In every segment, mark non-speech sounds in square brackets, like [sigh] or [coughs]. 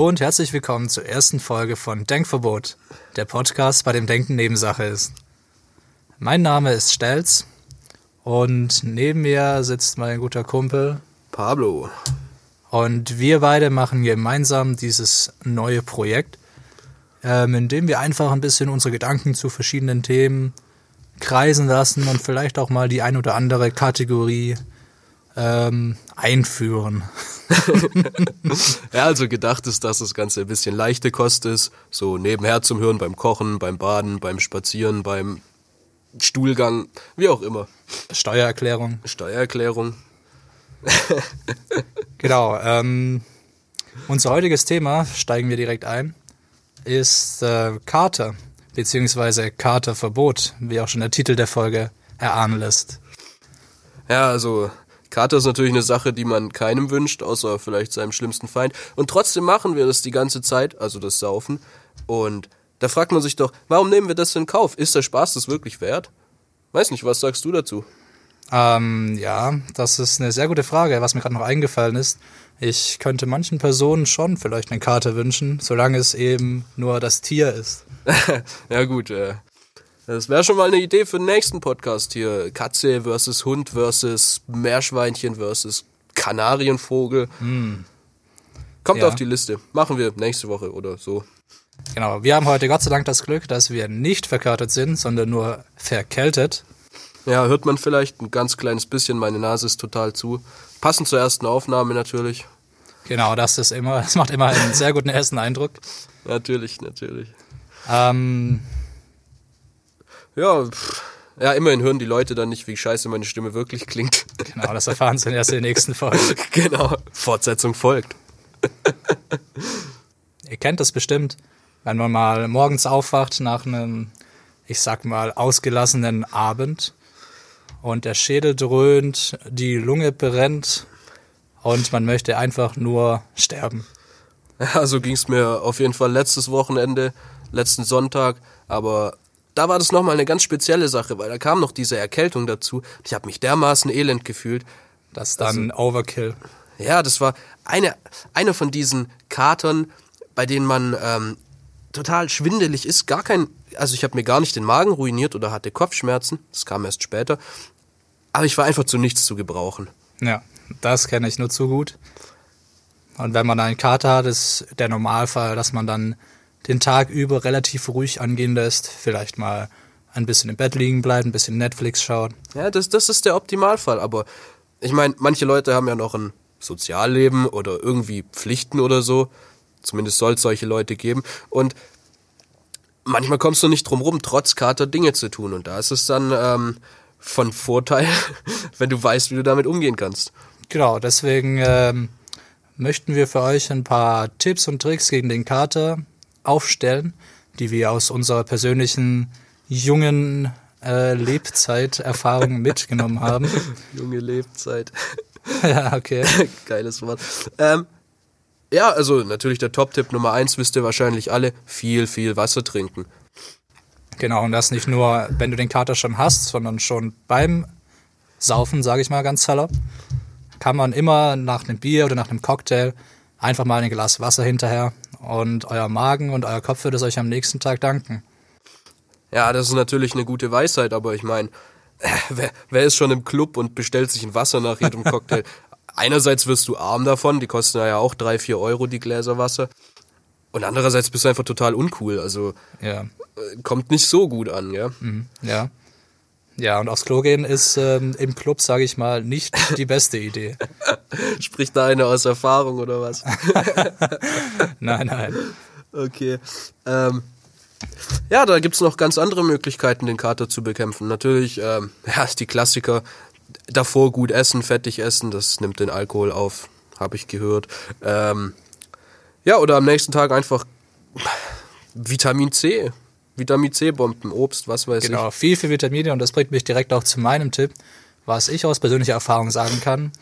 Hallo und herzlich willkommen zur ersten Folge von Denkverbot, der Podcast, bei dem Denken Nebensache ist. Mein Name ist Stelz und neben mir sitzt mein guter Kumpel Pablo. und wir beide machen gemeinsam dieses neue Projekt, ähm, in dem wir einfach ein bisschen unsere Gedanken zu verschiedenen Themen kreisen lassen und vielleicht auch mal die ein oder andere Kategorie ähm, einführen. [laughs] Ja, also gedacht ist, dass das Ganze ein bisschen leichte Kost ist. So nebenher zum Hören beim Kochen, beim Baden, beim Spazieren, beim Stuhlgang, wie auch immer. Steuererklärung. Steuererklärung. [laughs] Genau. Ähm, unser heutiges Thema, steigen wir direkt ein, ist äh, Kater, beziehungsweise Katerverbot, wie auch schon der Titel der Folge erahnen lässt. Ja, also Kater ist natürlich eine Sache, die man keinem wünscht, außer vielleicht seinem schlimmsten Feind. Und trotzdem machen wir das die ganze Zeit, also das Saufen. Und da fragt man sich doch, warum nehmen wir das in Kauf? Ist der Spaß das wirklich wert? Weiß nicht, was sagst du dazu? Ähm, ja, das ist eine sehr gute Frage, was mir gerade noch eingefallen ist. Ich könnte manchen Personen schon vielleicht einen Kater wünschen, solange es eben nur das Tier ist. [laughs] Ja gut, äh, das wäre schon mal eine Idee für den nächsten Podcast hier. Katze versus Hund versus Meerschweinchen versus Kanarienvogel. Kommt Ja. auf die Liste. Machen wir nächste Woche oder so. Genau, wir haben heute Gott sei Dank das Glück, dass wir nicht verkatert sind, sondern nur verkältet. Ja, hört man vielleicht ein ganz kleines bisschen. Meine Nase ist total zu. Passend zur ersten Aufnahme natürlich. Genau, das ist immer, [laughs] das macht immer einen sehr guten ersten Eindruck. Natürlich, natürlich. Ähm, Ja, pff, ja, immerhin hören die Leute dann nicht, wie scheiße meine Stimme wirklich klingt. genau, das erfahren Sie dann erst in der nächsten Folge. [laughs] genau. Fortsetzung folgt. Ihr kennt das bestimmt, wenn man mal morgens aufwacht nach einem, ich sag mal, ausgelassenen Abend und der Schädel dröhnt, die Lunge brennt und man möchte einfach nur sterben. Ja, so ging's mir auf jeden Fall letztes Wochenende, letzten Sonntag, aber da war das nochmal eine ganz spezielle Sache, weil da kam noch diese Erkältung dazu. Ich habe mich dermaßen elend gefühlt. Das ist dann Overkill. Ja, das war eine, eine von diesen Katern, bei denen man ähm, total schwindelig ist. Gar kein, also ich habe mir gar nicht den Magen ruiniert oder hatte Kopfschmerzen. Das kam erst später. Aber ich war einfach zu nichts zu gebrauchen. Ja, das kenne ich nur zu gut. Und wenn man einen Kater hat, ist der Normalfall, dass man dann den Tag über relativ ruhig angehen lässt, vielleicht mal ein bisschen im Bett liegen bleibt, ein bisschen Netflix schaut. Ja, das, das ist der Optimalfall. Aber ich meine, manche Leute haben ja noch ein Sozialleben oder irgendwie Pflichten oder so. Zumindest soll es solche Leute geben. Und manchmal kommst du nicht drum rum, trotz Kater Dinge zu tun. Und da ist es dann ähm, von Vorteil, [laughs] wenn du weißt, wie du damit umgehen kannst. Genau, deswegen ähm, möchten wir für euch ein paar Tipps und Tricks gegen den Kater aufstellen, die wir aus unserer persönlichen jungen äh, Lebzeiterfahrung [laughs] mitgenommen haben. Junge Lebzeit. [laughs] ja, okay. [laughs] Geiles Wort. Ähm, ja, also natürlich der Top-Tipp Nummer eins wisst ihr wahrscheinlich alle, viel, viel Wasser trinken. Genau, und das nicht nur, wenn du den Kater schon hast, sondern schon beim Saufen, sage ich mal ganz salopp, kann man immer nach einem Bier oder nach einem Cocktail einfach mal ein Glas Wasser hinterher und euer Magen und euer Kopf wird es euch am nächsten Tag danken. Ja, das ist natürlich eine gute Weisheit, aber ich meine, wer, wer ist schon im Club und bestellt sich ein Wasser nach jedem Cocktail? [laughs] Einerseits wirst du arm davon, die kosten ja auch drei, vier Euro die Gläser Wasser. Und andererseits bist du einfach total uncool, also Ja, äh, kommt nicht so gut an, ja. ja. Ja, und aufs Klo gehen ist ähm, im Club, sage ich mal, nicht [laughs] die beste Idee. Spricht da einer aus Erfahrung oder was? [laughs] Nein, nein. Okay. Ähm, ja, da gibt's noch ganz andere Möglichkeiten, den Kater zu bekämpfen. Natürlich, ähm, [laughs] ja, ist die Klassiker. Davor gut essen, fettig essen, das nimmt den Alkohol auf, habe ich gehört. Ähm, ja, oder am nächsten Tag einfach Vitamin C. Vitamin C-Bomben, Obst, was weiß Genau, viel, viel Vitamine und das bringt mich direkt auch zu meinem Tipp. was ich aus persönlicher Erfahrung sagen kann.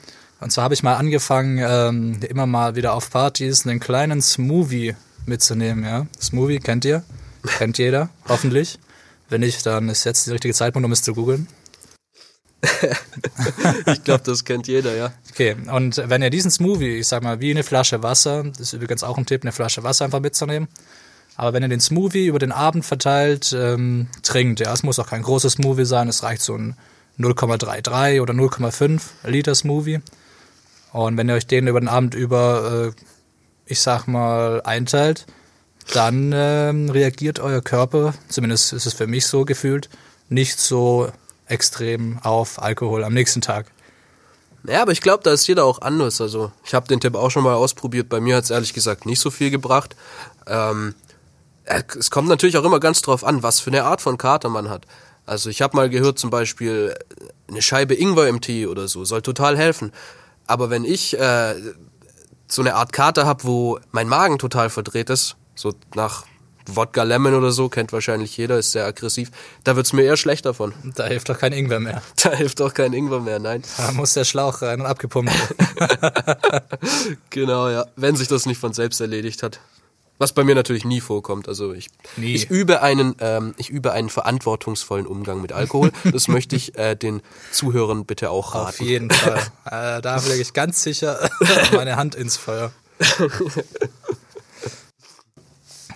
Und zwar habe ich mal angefangen, ähm, immer mal wieder auf Partys einen kleinen Smoothie mitzunehmen. Ja? Smoothie kennt ihr? Kennt jeder, [laughs] hoffentlich. Wenn nicht, dann ist jetzt der richtige Zeitpunkt, um es zu googeln. [laughs] Ich glaube, das kennt jeder, ja. Okay, und wenn ihr diesen Smoothie, ich sag mal, wie eine Flasche Wasser, das ist übrigens auch ein Tipp, eine Flasche Wasser einfach mitzunehmen. Aber wenn ihr den Smoothie über den Abend verteilt ähm, trinkt, ja, es muss auch kein großes Smoothie sein, es reicht so ein 0,33 oder 0,5 Liter Smoothie. Und wenn ihr euch den über den Abend über, äh, ich sag mal, einteilt, dann ähm, reagiert euer Körper, zumindest ist es für mich so gefühlt, nicht so extrem auf Alkohol am nächsten Tag. Ja, aber ich glaube, da ist jeder auch anders. Also ich habe den Tipp auch schon mal ausprobiert. Bei mir hat es ehrlich gesagt nicht so viel gebracht. Ähm, äh, es kommt natürlich auch immer ganz drauf an, was für eine Art von Kater man hat. Also ich habe mal gehört zum Beispiel eine Scheibe Ingwer im Tee oder so soll total helfen. Aber wenn ich äh, so eine Art Kater habe, wo mein Magen total verdreht ist, so nach Wodka Lemon oder so, kennt wahrscheinlich jeder, ist sehr aggressiv, da wird's mir eher schlecht davon. [laughs] Da hilft doch kein Ingwer mehr. [laughs] Da hilft auch kein Ingwer mehr, nein. Da muss der Schlauch rein und abgepumpt werden. [laughs] Genau, ja. Wenn sich das nicht von selbst erledigt hat. Was bei mir natürlich nie vorkommt. Also ich, Nie. ich übe einen, ähm, ich übe einen verantwortungsvollen Umgang mit Alkohol. Das möchte ich äh, den Zuhörern bitte auch raten. Auf jeden Fall. [laughs] Äh, da lege ich ganz sicher [laughs] meine Hand ins Feuer.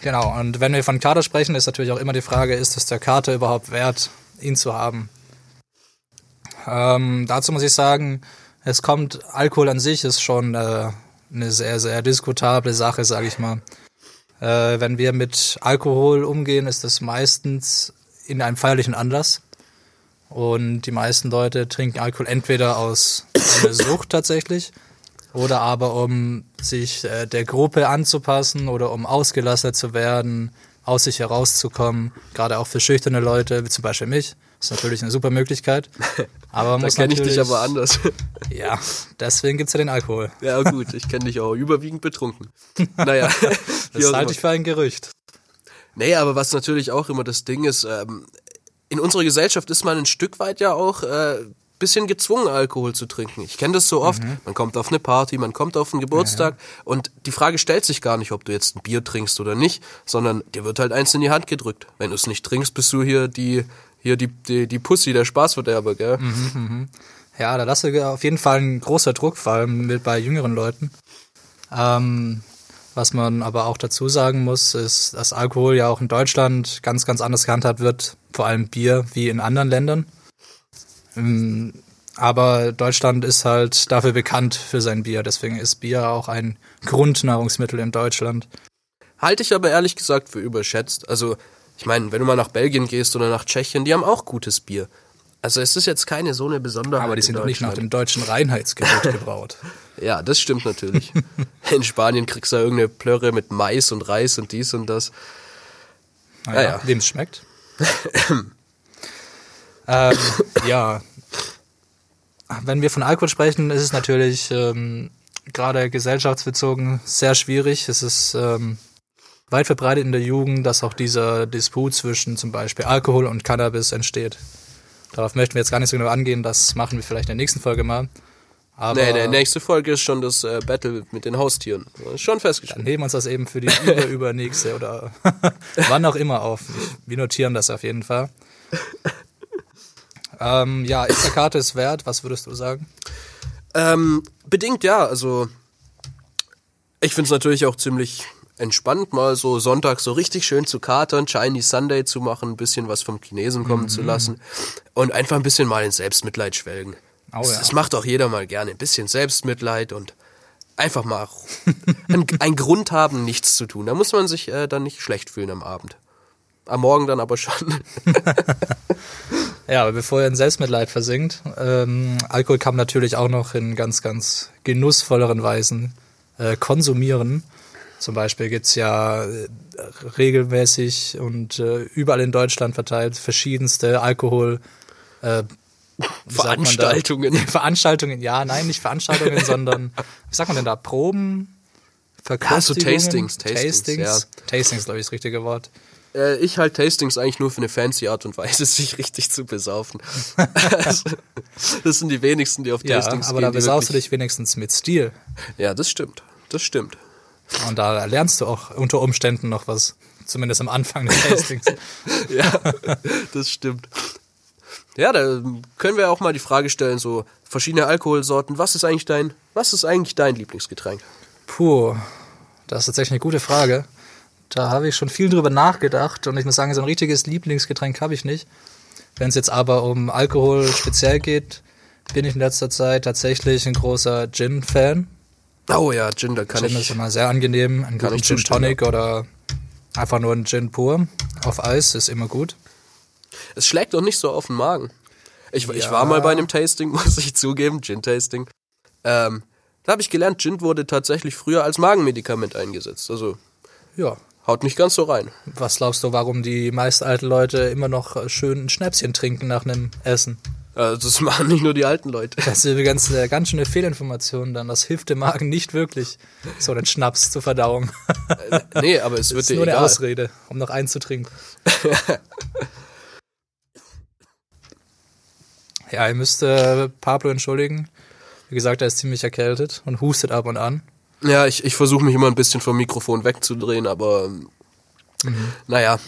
Genau, und wenn wir von Kater sprechen, ist natürlich auch immer die Frage, ist es der Kater überhaupt wert, ihn zu haben? Ähm, dazu muss ich sagen, es kommt, Alkohol an sich ist schon äh, eine sehr, sehr diskutable Sache, sage ich mal. Äh, wenn wir mit Alkohol umgehen, ist das meistens in einem feierlichen Anlass. Und die meisten Leute trinken Alkohol entweder aus einer [coughs] Sucht tatsächlich oder aber um sich äh, der Gruppe anzupassen oder um ausgelassener zu werden, aus sich herauszukommen. Gerade auch für schüchterne Leute, wie zum Beispiel mich. Ist natürlich eine super Möglichkeit. Aber man [laughs] Da muss kenne ich dich aber anders. [laughs] Ja, deswegen gibt's ja den Alkohol. ja gut, ich kenne dich auch überwiegend betrunken. [laughs] Naja, Das halte ich für ein Gerücht. Nee, aber was natürlich auch immer das Ding ist, ähm, in unserer Gesellschaft ist man ein Stück weit ja auch äh, bisschen gezwungen, Alkohol zu trinken. Ich kenne das so oft. Man kommt auf eine Party, man kommt auf einen Geburtstag und die Frage stellt sich gar nicht, ob du jetzt ein Bier trinkst oder nicht, sondern dir wird halt eins in die Hand gedrückt. Wenn du es nicht trinkst, bist du hier die hier die, die, die Pussy, der Spaßverderber, gell? Ja, da lasse ich auf jeden Fall ein großer Druck, vor allem mit bei jüngeren Leuten. Ähm, was man aber auch dazu sagen muss, ist, dass Alkohol ja auch in Deutschland ganz, ganz anders gehandhabt wird, vor allem Bier, wie in anderen Ländern. Ähm, Aber Deutschland ist halt dafür bekannt für sein Bier, deswegen ist Bier auch ein Grundnahrungsmittel in Deutschland. Halte ich aber ehrlich gesagt für überschätzt. Also, ich meine, wenn du mal nach Belgien gehst oder nach Tschechien, die haben auch gutes Bier. Also es ist jetzt keine so eine Besonderheit. Aber die in sind doch nicht nach dem deutschen Reinheitsgebot [laughs] gebraut. Ja, das stimmt natürlich. [laughs] In Spanien kriegst du ja irgendeine Plörre mit Mais und Reis und dies und das. Naja, Ja, ja. Wem es schmeckt. [laughs] ähm, ja. Wenn wir von Alkohol sprechen, ist es natürlich ähm, gerade gesellschaftsbezogen sehr schwierig. Es ist ähm, weit verbreitet in der Jugend, dass auch dieser Disput zwischen zum Beispiel Alkohol und Cannabis entsteht. Darauf möchten wir jetzt gar nicht so genau angehen, das machen wir vielleicht in der nächsten Folge mal. Aber Nee, nee, nächste Folge ist schon das äh, Battle mit den Haustieren. Schon dann festgestellt. heben wir uns das eben für die über übernächste oder [laughs] wann auch immer auf. Wir notieren das auf jeden Fall. [laughs] Ähm, ja, ist der Karte es wert? Was würdest du sagen? Ähm, bedingt ja, also ich find's natürlich auch ziemlich entspannt, mal so Sonntag so richtig schön zu katern, Chinese Sunday zu machen, ein bisschen was vom Chinesen kommen Mhm. zu lassen und einfach ein bisschen mal in Selbstmitleid schwelgen. Oh das, ja. das macht auch jeder mal gerne, ein bisschen Selbstmitleid und einfach mal [laughs] ein, ein Grund haben, nichts zu tun. Da muss man sich äh, dann nicht schlecht fühlen am Abend. Am Morgen dann aber schon. [laughs] Ja, aber bevor ihr in Selbstmitleid versinkt, ähm, Alkohol kann man natürlich auch noch in ganz, ganz genussvolleren Weisen äh, konsumieren. Zum Beispiel gibt's ja äh, regelmäßig und äh, überall in Deutschland verteilt verschiedenste Alkohol äh, da? Veranstaltungen. [laughs] Veranstaltungen, ja, nein, nicht Veranstaltungen, sondern wie sagt man denn da? Proben? Ja, so? Tastings, Tastings, Tastings, Tastings glaube ich, das richtige Wort. Äh, ich halte Tastings eigentlich nur für eine fancy Art und Weise, [laughs] sich richtig zu besaufen. also, [laughs] das sind die wenigsten, die auf Ja, Tastings aber gehen. da die besaufst du dich wenigstens mit Stil. Ja, das stimmt. Das stimmt. Und da lernst du auch unter Umständen noch was. Zumindest am Anfang des [laughs] Tastings. Ja, das stimmt. Ja, da können wir auch mal die Frage stellen, so verschiedene Alkoholsorten. Was ist eigentlich dein, was ist eigentlich dein Lieblingsgetränk? Puh, das ist tatsächlich eine gute Frage. Da habe ich schon viel drüber nachgedacht und ich muss sagen, so ein richtiges Lieblingsgetränk habe ich nicht. Wenn es jetzt aber um Alkohol speziell geht, bin ich in letzter Zeit tatsächlich ein großer Gin-Fan. Oh ja, Gin, da kann Gin ist ich. immer sehr angenehm. Ein ich Gin Tonic oder einfach nur ein Gin pur auf Eis ist immer gut. Es schlägt doch nicht so auf den Magen. Ich, ich Ja. war mal bei einem Tasting, [laughs] muss ich zugeben, Gin-Tasting. Ähm, da habe ich gelernt, Gin wurde tatsächlich früher als Magenmedikament eingesetzt. Also Ja. haut nicht ganz so rein. Was glaubst du, warum die meisten alten Leute immer noch schön ein Schnäpschen trinken nach einem Essen? Also das machen nicht nur die alten Leute. Das ist eine ganz, äh, ganz schöne Fehlinformation dann. Das hilft dem Magen nicht wirklich, so einen Schnaps zur Verdauung. Nee, aber es Das [laughs] wird ist dir nur eine egal. Ausrede, um noch einzutrinken. [laughs] ja, ihr müsst äh, Pablo entschuldigen. Wie gesagt, er ist ziemlich erkältet und hustet ab und an. Ja, ich, ich versuche mich immer ein bisschen vom Mikrofon wegzudrehen, aber ähm, naja,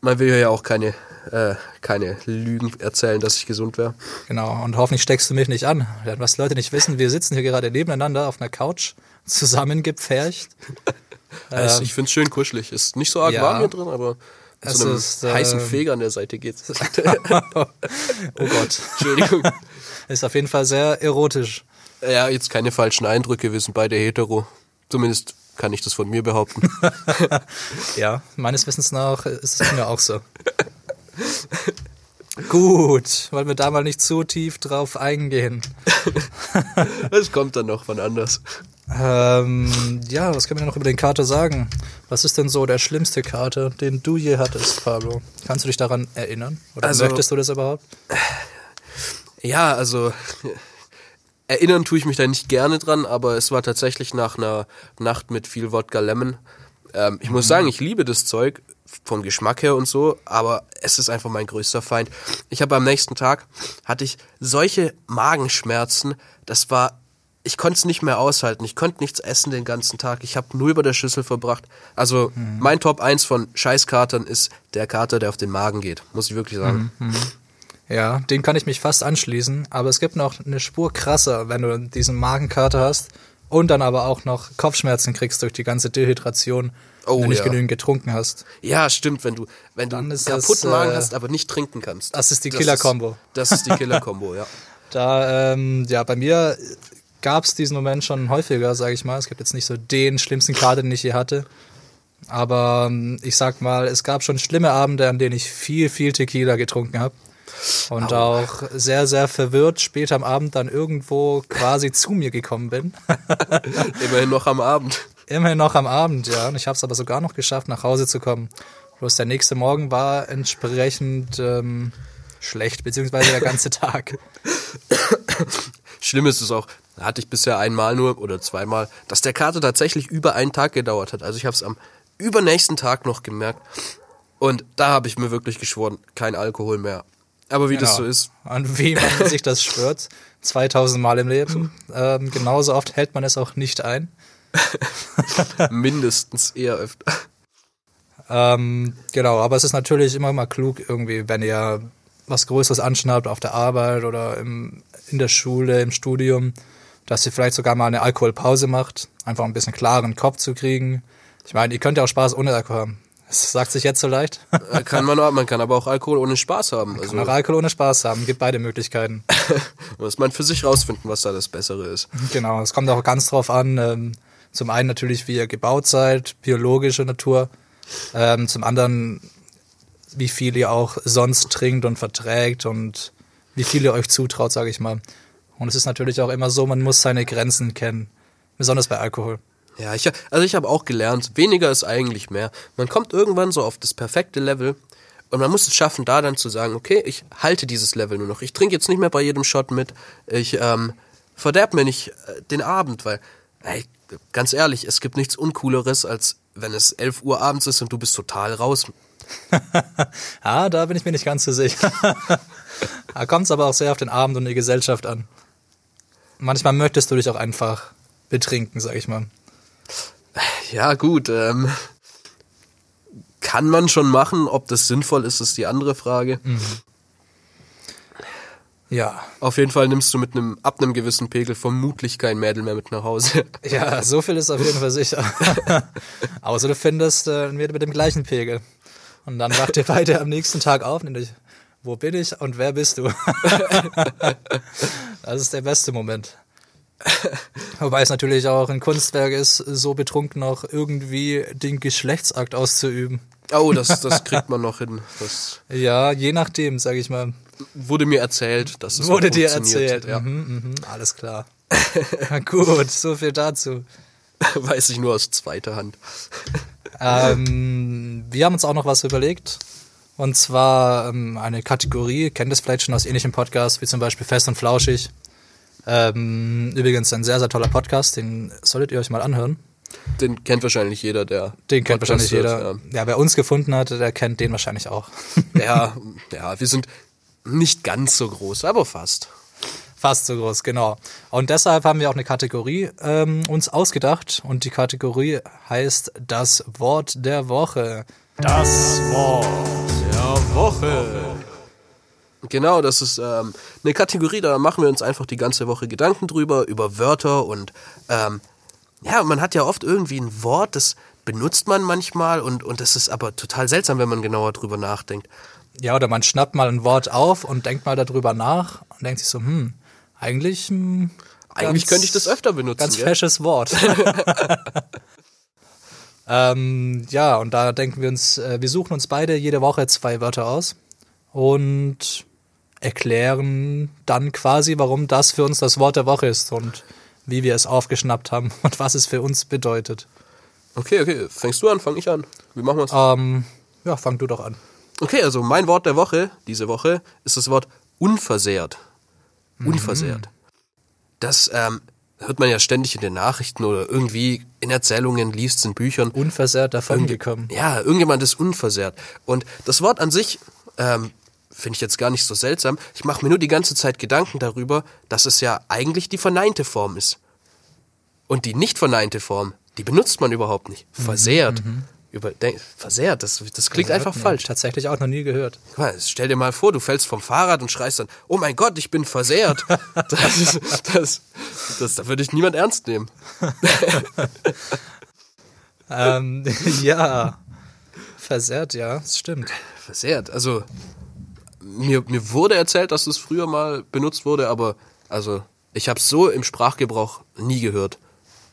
man will ja auch keine, äh, keine Lügen erzählen, dass ich gesund wäre. Genau, und hoffentlich steckst du mich nicht an. Was Leute nicht wissen, wir sitzen hier gerade nebeneinander auf einer Couch, zusammengepfercht. [laughs] Also ich finde es schön kuschelig. Ist nicht so arg ja. warm hier drin, aber mit Es so einem ist, äh, heißen Feger an der Seite geht's. [laughs] Oh Gott. Entschuldigung. [laughs] Ist auf jeden Fall sehr erotisch. Ja, jetzt keine falschen Eindrücke, wir sind beide hetero. Zumindest kann ich das von mir behaupten. Ja, meines Wissens nach ist es mir auch so. Gut, wollen wir da mal nicht zu tief drauf eingehen. [laughs] Das kommt dann noch von anders. Ähm, ja, was können wir noch über den Kater sagen? Was ist denn so der schlimmste Kater, den du je hattest, Pablo? Kannst du dich daran erinnern? Oder Also- möchtest du das überhaupt? Ja, also erinnern tue ich mich da nicht gerne dran, aber es war tatsächlich nach einer Nacht mit viel Wodka Lemon. Ähm, ich muss sagen, ich liebe das Zeug vom Geschmack her und so, aber es ist einfach mein größter Feind. Ich habe am nächsten Tag hatte ich solche Magenschmerzen, das war ich konnte es nicht mehr aushalten. Ich konnte nichts essen den ganzen Tag. Ich habe nur über der Schüssel verbracht. Also mein Top 1 von Scheißkatern ist der Kater, der auf den Magen geht. Muss ich wirklich sagen. Ja, den kann ich mich fast anschließen, aber es gibt noch eine Spur krasser, wenn du diesen Magenkater hast und dann aber auch noch Kopfschmerzen kriegst durch die ganze Dehydration, Oh, wenn du nicht ja. genügend getrunken hast. Ja, stimmt, wenn du, wenn du Dann einen ist das, kaputten Magen äh, hast, aber nicht trinken kannst. das ist die Killer-Kombo. Das ist die Killer-Kombo, ja. [laughs] Da, ähm, ja, bei mir gab es diesen Moment schon häufiger, sage ich mal. Es gibt jetzt nicht so den schlimmsten Kater, den ich je hatte. Aber ähm, ich sag mal, es gab schon schlimme Abende, an denen ich viel, viel Tequila getrunken habe. Und auch sehr, sehr verwirrt später am Abend dann irgendwo quasi zu mir gekommen bin. [laughs] Immerhin noch am Abend. Immerhin noch am Abend, ja. Und ich habe es aber sogar noch geschafft, nach Hause zu kommen. Bloß der nächste Morgen war entsprechend ähm, schlecht, beziehungsweise der ganze Tag. Schlimm ist es auch, hatte ich bisher einmal nur oder zweimal, dass der Kater tatsächlich über einen Tag gedauert hat. Also ich habe es am übernächsten Tag noch gemerkt. Und da habe ich mir wirklich geschworen, kein Alkohol mehr. Aber wie das so Genau. ist, An wie man [laughs] sich das schwört. 2000 Mal im Leben. Ähm, genauso oft hält man es auch nicht ein. [laughs] mindestens eher öfter. Ähm, genau, aber es ist natürlich immer mal klug, irgendwie, wenn ihr was Größeres anschnappt auf der Arbeit oder im, in der Schule, im Studium, dass ihr vielleicht sogar mal eine Alkoholpause macht, einfach ein bisschen klaren Kopf zu kriegen. Ich meine, ihr könnt ja auch Spaß ohne Alkohol haben. Das sagt sich jetzt so leicht. Kann man, auch- man kann aber auch Alkohol ohne Spaß haben. Also Kann auch Alkohol ohne Spaß haben. Gibt beide Möglichkeiten. [laughs] muss man für sich rausfinden, was da das Bessere ist. Genau, es kommt auch ganz drauf an. Ähm, zum einen natürlich, wie ihr gebaut seid, biologische Natur. Ähm, zum anderen, wie viel ihr auch sonst trinkt und verträgt und wie viel ihr euch zutraut, sage ich mal. Und es ist natürlich auch immer so, man muss seine Grenzen kennen. Besonders bei Alkohol. Ja, ich, also ich habe auch gelernt, weniger ist eigentlich mehr. Man kommt irgendwann so auf das perfekte Level und man muss es schaffen, da dann zu sagen, okay, ich halte dieses Level nur noch. Ich trinke jetzt nicht mehr bei jedem Shot mit. Ich ähm, verderb mir nicht äh, den Abend, weil, ey, ganz ehrlich, es gibt nichts Uncooleres, als wenn es 11 Uhr abends ist und du bist total raus. [laughs] ah, da bin ich mir nicht ganz so sicher. [laughs] da kommt es aber auch sehr auf den Abend und die Gesellschaft an. Manchmal möchtest du dich auch einfach betrinken, sag ich mal. Ja, gut. Ähm, kann man schon machen. Ob das sinnvoll ist, ist die andere Frage. Ja. Auf jeden Fall nimmst du mit einem ab einem gewissen Pegel vermutlich kein Mädel mehr mit nach Hause. [laughs] Ja, so viel ist auf jeden Fall sicher. [laughs] Außer du findest äh, ein Mädel mit dem gleichen Pegel. Und dann wacht ihr beide am nächsten Tag auf und dich, wo bin ich und wer bist du? [laughs] das ist der beste Moment. [laughs] Wobei es natürlich auch ein Kunstwerk ist, so betrunken noch irgendwie den Geschlechtsakt auszuüben. Oh, das, [laughs] das kriegt man noch hin. Das Ja, je nachdem, sag ich mal. wurde mir erzählt, dass es Wurde dir erzählt. Ja. Mhm, mhm, alles klar. [laughs] Gut, so viel dazu. Weiß ich nur aus zweiter Hand. Ähm, wir haben uns auch noch was überlegt. Und zwar ähm, eine Kategorie, kennt es vielleicht schon aus ähnlichen Podcasts, wie zum Beispiel Fest und Flauschig. Ähm, übrigens ein sehr, sehr toller Podcast, den solltet ihr euch mal anhören. Den kennt wahrscheinlich jeder, der. Den kennt Podcast wahrscheinlich jeder. hört, Ja, wer uns gefunden hat, der kennt den wahrscheinlich auch. Ja. ja, [laughs] ja, wir sind nicht ganz so groß, aber fast. Fast so groß, genau. Und deshalb haben wir auch eine Kategorie ähm, uns ausgedacht. Und die Kategorie heißt das Wort der Woche. Das Wort der Woche. Genau, das ist ähm, eine Kategorie, da machen wir uns einfach die ganze Woche Gedanken drüber, über Wörter und ähm, ja, man hat ja oft irgendwie ein Wort, das benutzt man manchmal und, und das ist aber total seltsam, wenn man genauer drüber nachdenkt. Ja, oder man schnappt mal ein Wort auf und denkt mal darüber nach und denkt sich so, hm, eigentlich. Hm, Eigentlich ganz- könnte ich das öfter benutzen. Ganz gell? fesches Wort. [laughs] ähm, ja, und da denken wir uns, äh, wir suchen uns beide jede Woche zwei Wörter aus und erklären dann quasi, warum das für uns das Wort der Woche ist und wie wir es aufgeschnappt haben [laughs] und was es für uns bedeutet. Okay, okay, fängst du an, fang ich an. Wie machen wir's? Ähm, ja, fang du doch an. Okay, also mein Wort der Woche, diese Woche, ist das Wort unversehrt. Unversehrt. Das ähm, hört man ja ständig in den Nachrichten oder irgendwie in Erzählungen, liest in Büchern. Unversehrt davon gekommen. Ja, irgendjemand ist unversehrt. Und das Wort an sich ähm, finde ich jetzt gar nicht so seltsam. Ich mache mir nur die ganze Zeit Gedanken darüber, dass es ja eigentlich die verneinte Form ist. Und die nicht verneinte Form, die benutzt man überhaupt nicht. Versehrt. Überdenk, versehrt, das, das klingt einfach Nee, falsch. Tatsächlich auch noch nie gehört. Mal, stell dir mal vor, du fällst vom Fahrrad und schreist dann, oh mein Gott, ich bin versehrt. [laughs] Das, ist, das, das, da würde ich niemand ernst nehmen. [laughs] ähm, [laughs] ja, versehrt, ja, das stimmt. Versehrt, also mir, mir wurde erzählt, dass es früher mal benutzt wurde, aber also ich habe so im Sprachgebrauch nie gehört.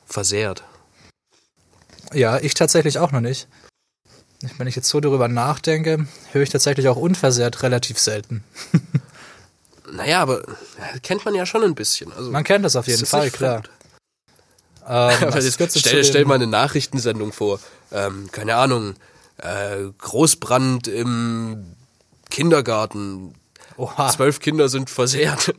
Versehrt. Ja, ich tatsächlich auch noch nicht. Wenn ich jetzt so darüber nachdenke, höre ich tatsächlich auch unversehrt relativ selten. [laughs] Naja, aber kennt man ja schon ein bisschen. Also, Man kennt das auf jeden ist Fall, klar. Ähm, [laughs] jetzt, stell, stell mal eine Nachrichtensendung vor. Ähm, keine Ahnung, äh, Großbrand im Kindergarten. Oha, Zwölf Kinder sind versehrt.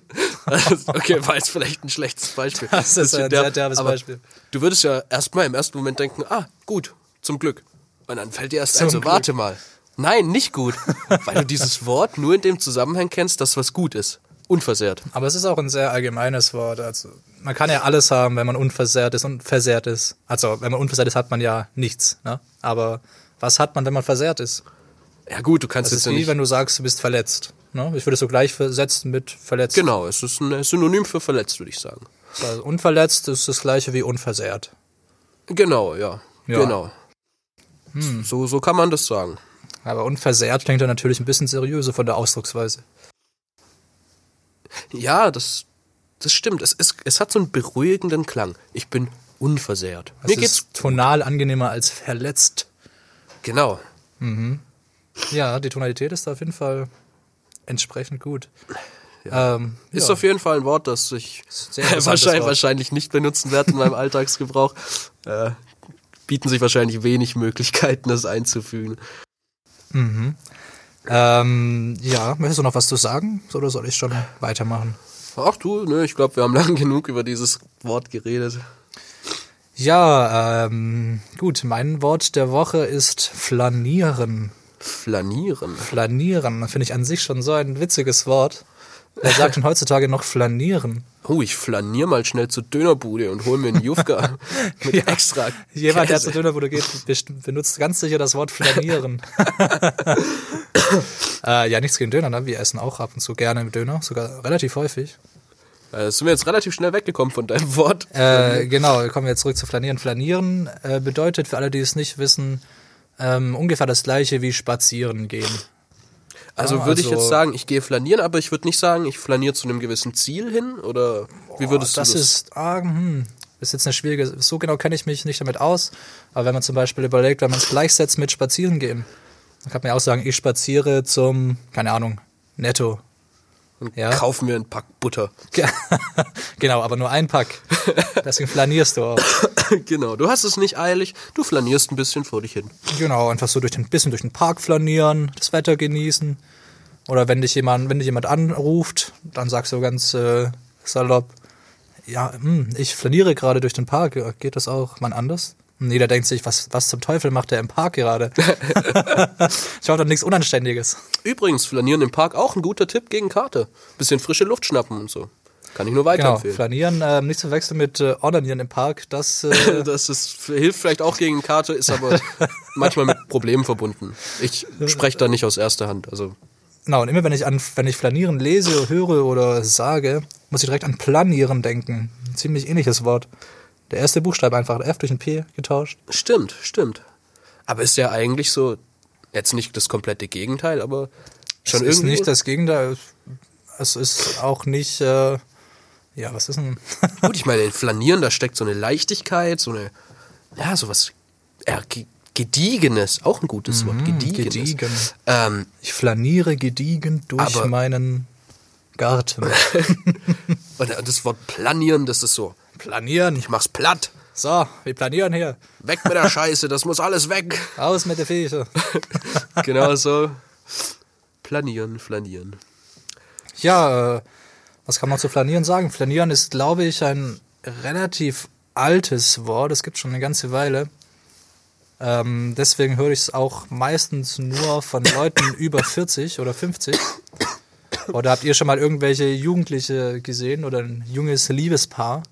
Das- [laughs] okay, war jetzt vielleicht ein schlechtes Beispiel. Das ist ein sehr derbes Beispiel. Du würdest ja erstmal im ersten Moment denken, ah, gut, zum Glück. Und dann fällt dir erst Zum ein, so, Glück. warte mal. Nein, nicht gut. weil du dieses Wort nur in dem Zusammenhang kennst, dass was gut ist. Unversehrt. aber es ist auch ein sehr allgemeines Wort. Also man kann ja alles haben, wenn man unversehrt ist und versehrt ist. Also wenn man unversehrt ist, hat man ja nichts. Ne? Aber was hat man, wenn man versehrt ist? Ja gut, du kannst Das jetzt ist ja wie nicht... wenn du sagst, du bist verletzt. Ne? Ich würde es so gleich versetzen mit verletzt. Genau, es ist ein Synonym für verletzt, würde ich sagen. Also unverletzt ist das gleiche wie unversehrt. Genau, ja. Ja. Genau. So, so kann man das sagen. Aber unversehrt klingt dann natürlich ein bisschen seriöser von der Ausdrucksweise. Ja, das, das stimmt. Es, ist, es hat so einen beruhigenden Klang. Ich bin unversehrt. Es Mir ist geht's tonal angenehmer als verletzt. genau. Ja, die Tonalität ist da auf jeden Fall entsprechend gut. Ähm, Ist ja. auf jeden Fall ein Wort, das ich [laughs] wahrscheinlich, Wort. wahrscheinlich nicht benutzen werde in meinem [laughs] Alltagsgebrauch. Äh, bieten sich wahrscheinlich wenig Möglichkeiten, das einzufügen. Ähm, ja, möchtest du noch was zu sagen? Oder soll ich schon weitermachen? Ach du, ne, ich glaube, wir haben [laughs] lang genug über dieses Wort geredet. Ja, ähm, gut, mein Wort der Woche ist flanieren. Flanieren. Flanieren, finde ich an sich schon so ein witziges Wort. Wer sagt denn heutzutage noch flanieren? Oh, ich flanier mal schnell zur Dönerbude und hol mir einen Jufka [laughs] mit Ja. extra Jemand, der zur Dönerbude geht, benutzt ganz sicher das Wort flanieren. [laughs] äh, ja, nichts gegen Döner, ne? Wir essen auch ab und zu gerne Döner, sogar relativ häufig. Äh, sind wir jetzt relativ schnell weggekommen von deinem Wort. Äh, genau, kommen wir jetzt zurück zu Flanieren. Flanieren äh, bedeutet für alle, die es nicht wissen, ähm, ungefähr das gleiche wie spazieren gehen. Also Ja, würde ich also- jetzt sagen, ich gehe flanieren, aber ich würde nicht sagen, ich flaniere zu einem gewissen Ziel hin oder wie würdest das du das? ist, ah, hm, ist jetzt eine schwierige, so genau kenne ich mich nicht damit aus, aber wenn man zum Beispiel überlegt, wenn man es gleichsetzt mit spazieren gehen, dann kann man ja auch sagen, ich spaziere zum, keine Ahnung, netto. Ja. Kaufen wir einen Pack Butter. [laughs] genau, aber nur ein Pack. Deswegen flanierst du auch. [laughs] genau, du hast es nicht eilig, du flanierst ein bisschen vor dich hin. Genau, einfach so durch den bisschen durch den Park flanieren, das Wetter genießen. Oder wenn dich jemand, wenn dich jemand anruft, dann sagst du ganz äh, salopp, ja, hm, ich flaniere gerade durch den Park. Geht das auch mal anders? Und jeder denkt sich, was, was zum Teufel macht der im Park gerade? [laughs] ich mache doch nichts Unanständiges. Übrigens, flanieren im Park auch ein guter Tipp gegen Karte. Bisschen frische Luft schnappen und so. Kann ich nur Genau, weiterempfehlen. flanieren, ähm, nicht zu verwechseln mit äh, Onanieren im Park. Das, äh, [laughs] Das ist, hilft vielleicht auch gegen Karte, ist aber [laughs] manchmal mit Problemen verbunden. Ich spreche da nicht aus erster Hand. Also genau, und immer wenn ich an, wenn ich flanieren lese, höre oder sage, muss ich direkt an planieren denken. Ein ziemlich ähnliches Wort. Der erste Buchstabe einfach, ein F durch ein P getauscht. stimmt, stimmt. Aber ist ja eigentlich so, jetzt nicht das komplette Gegenteil, aber schon es ist irgendwie. nicht das Gegenteil. Es ist auch nicht, äh, ja, was ist denn? [laughs] Gut, ich meine, in Flanieren, da steckt so eine Leichtigkeit, so eine, ja, sowas ge- Gediegenes, auch ein gutes Wort, Gediegenes. Mhm, gediegen. Ähm, Ich flaniere gediegen durch Aber- meinen Garten. [laughs] und das Wort planieren, das ist so, Planieren. ich mach's platt, So, wir planieren hier. weg mit der [laughs] Scheiße, das muss alles weg. Aus mit der Fische. [laughs] genau so. [laughs] Planieren, flanieren. Ja, äh, was kann man zu Flanieren sagen? Flanieren ist, glaube ich, ein relativ altes Wort. Es gibt schon eine ganze Weile. Ähm, deswegen höre ich es auch meistens nur von Leuten [coughs] über 40 oder 50. Oder habt ihr schon mal irgendwelche Jugendliche gesehen oder ein junges Liebespaar,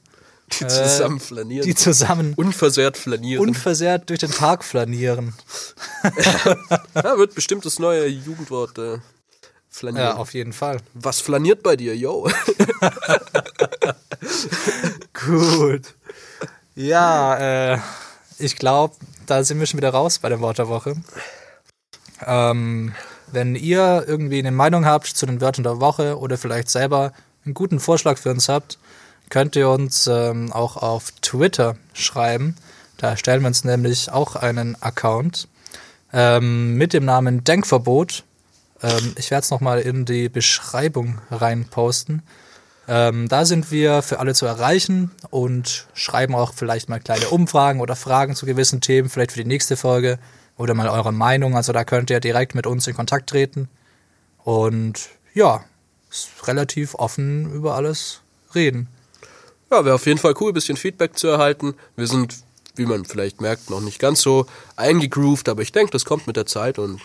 Die zusammen flanieren. die zusammen Unversehrt flanieren. unversehrt durch den Park flanieren? [laughs] ja, wird bestimmt das neue Jugendwort äh, flanieren. Ja, auf jeden Fall. Was flaniert bei dir, yo? [laughs] Gut. Ja, äh, ich glaube, da sind wir schon wieder raus bei der Wort der Woche. Ähm, wenn ihr irgendwie eine Meinung habt zu den Wörtern der Woche oder vielleicht selber einen guten Vorschlag für uns habt, könnt ihr uns ähm, auch auf Twitter schreiben. Da stellen wir uns nämlich auch einen Account ähm, mit dem Namen Denkverbot. Ähm, ich werde es nochmal in die Beschreibung reinposten. Ähm, da sind wir für alle zu erreichen und schreiben auch vielleicht mal kleine Umfragen oder Fragen zu gewissen Themen, vielleicht für die nächste Folge oder mal eure Meinung. Also da könnt ihr direkt mit uns in Kontakt treten. Und ja, relativ offen über alles reden. Ja, wäre auf jeden Fall cool, ein bisschen Feedback zu erhalten. Wir sind, wie man vielleicht merkt, noch nicht ganz so eingegroovt, aber ich denke, das kommt mit der Zeit und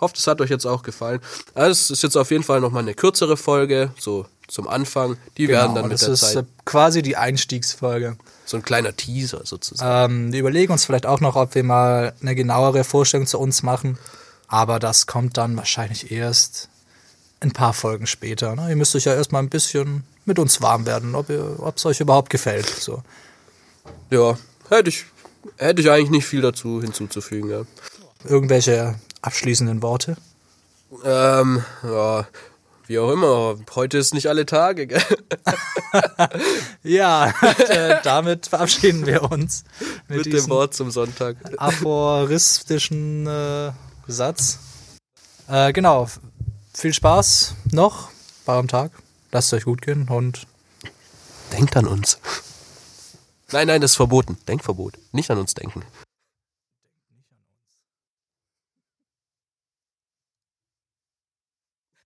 hoffe, es hat euch jetzt auch gefallen. Also es ist jetzt auf jeden Fall nochmal eine kürzere Folge, so zum Anfang. Die werden dann mit das der ist äh, Zeit quasi die Einstiegsfolge. so ein kleiner Teaser sozusagen. Ähm, wir überlegen uns vielleicht auch noch, ob wir mal eine genauere Vorstellung zu uns machen. Aber das kommt dann wahrscheinlich erst ein paar Folgen später. Ne? Ihr müsst euch ja erstmal ein bisschen mit uns warm werden, ob es euch überhaupt gefällt. So. Ja, hätte ich, hätte ich eigentlich nicht viel dazu hinzuzufügen. Ja. Irgendwelche abschließenden Worte? Ähm, ja, wie auch immer. Heute ist nicht alle Tage, gell? [laughs] Ja, und, äh, damit verabschieden wir uns mit, Mit dem Wort zum Sonntag. aphoristischen äh, Satz. Äh, genau. Viel Spaß noch bei eurem Tag. Lasst es euch gut gehen und Denkt an uns. Nein, nein, das ist verboten. Denkverbot. Nicht an uns denken.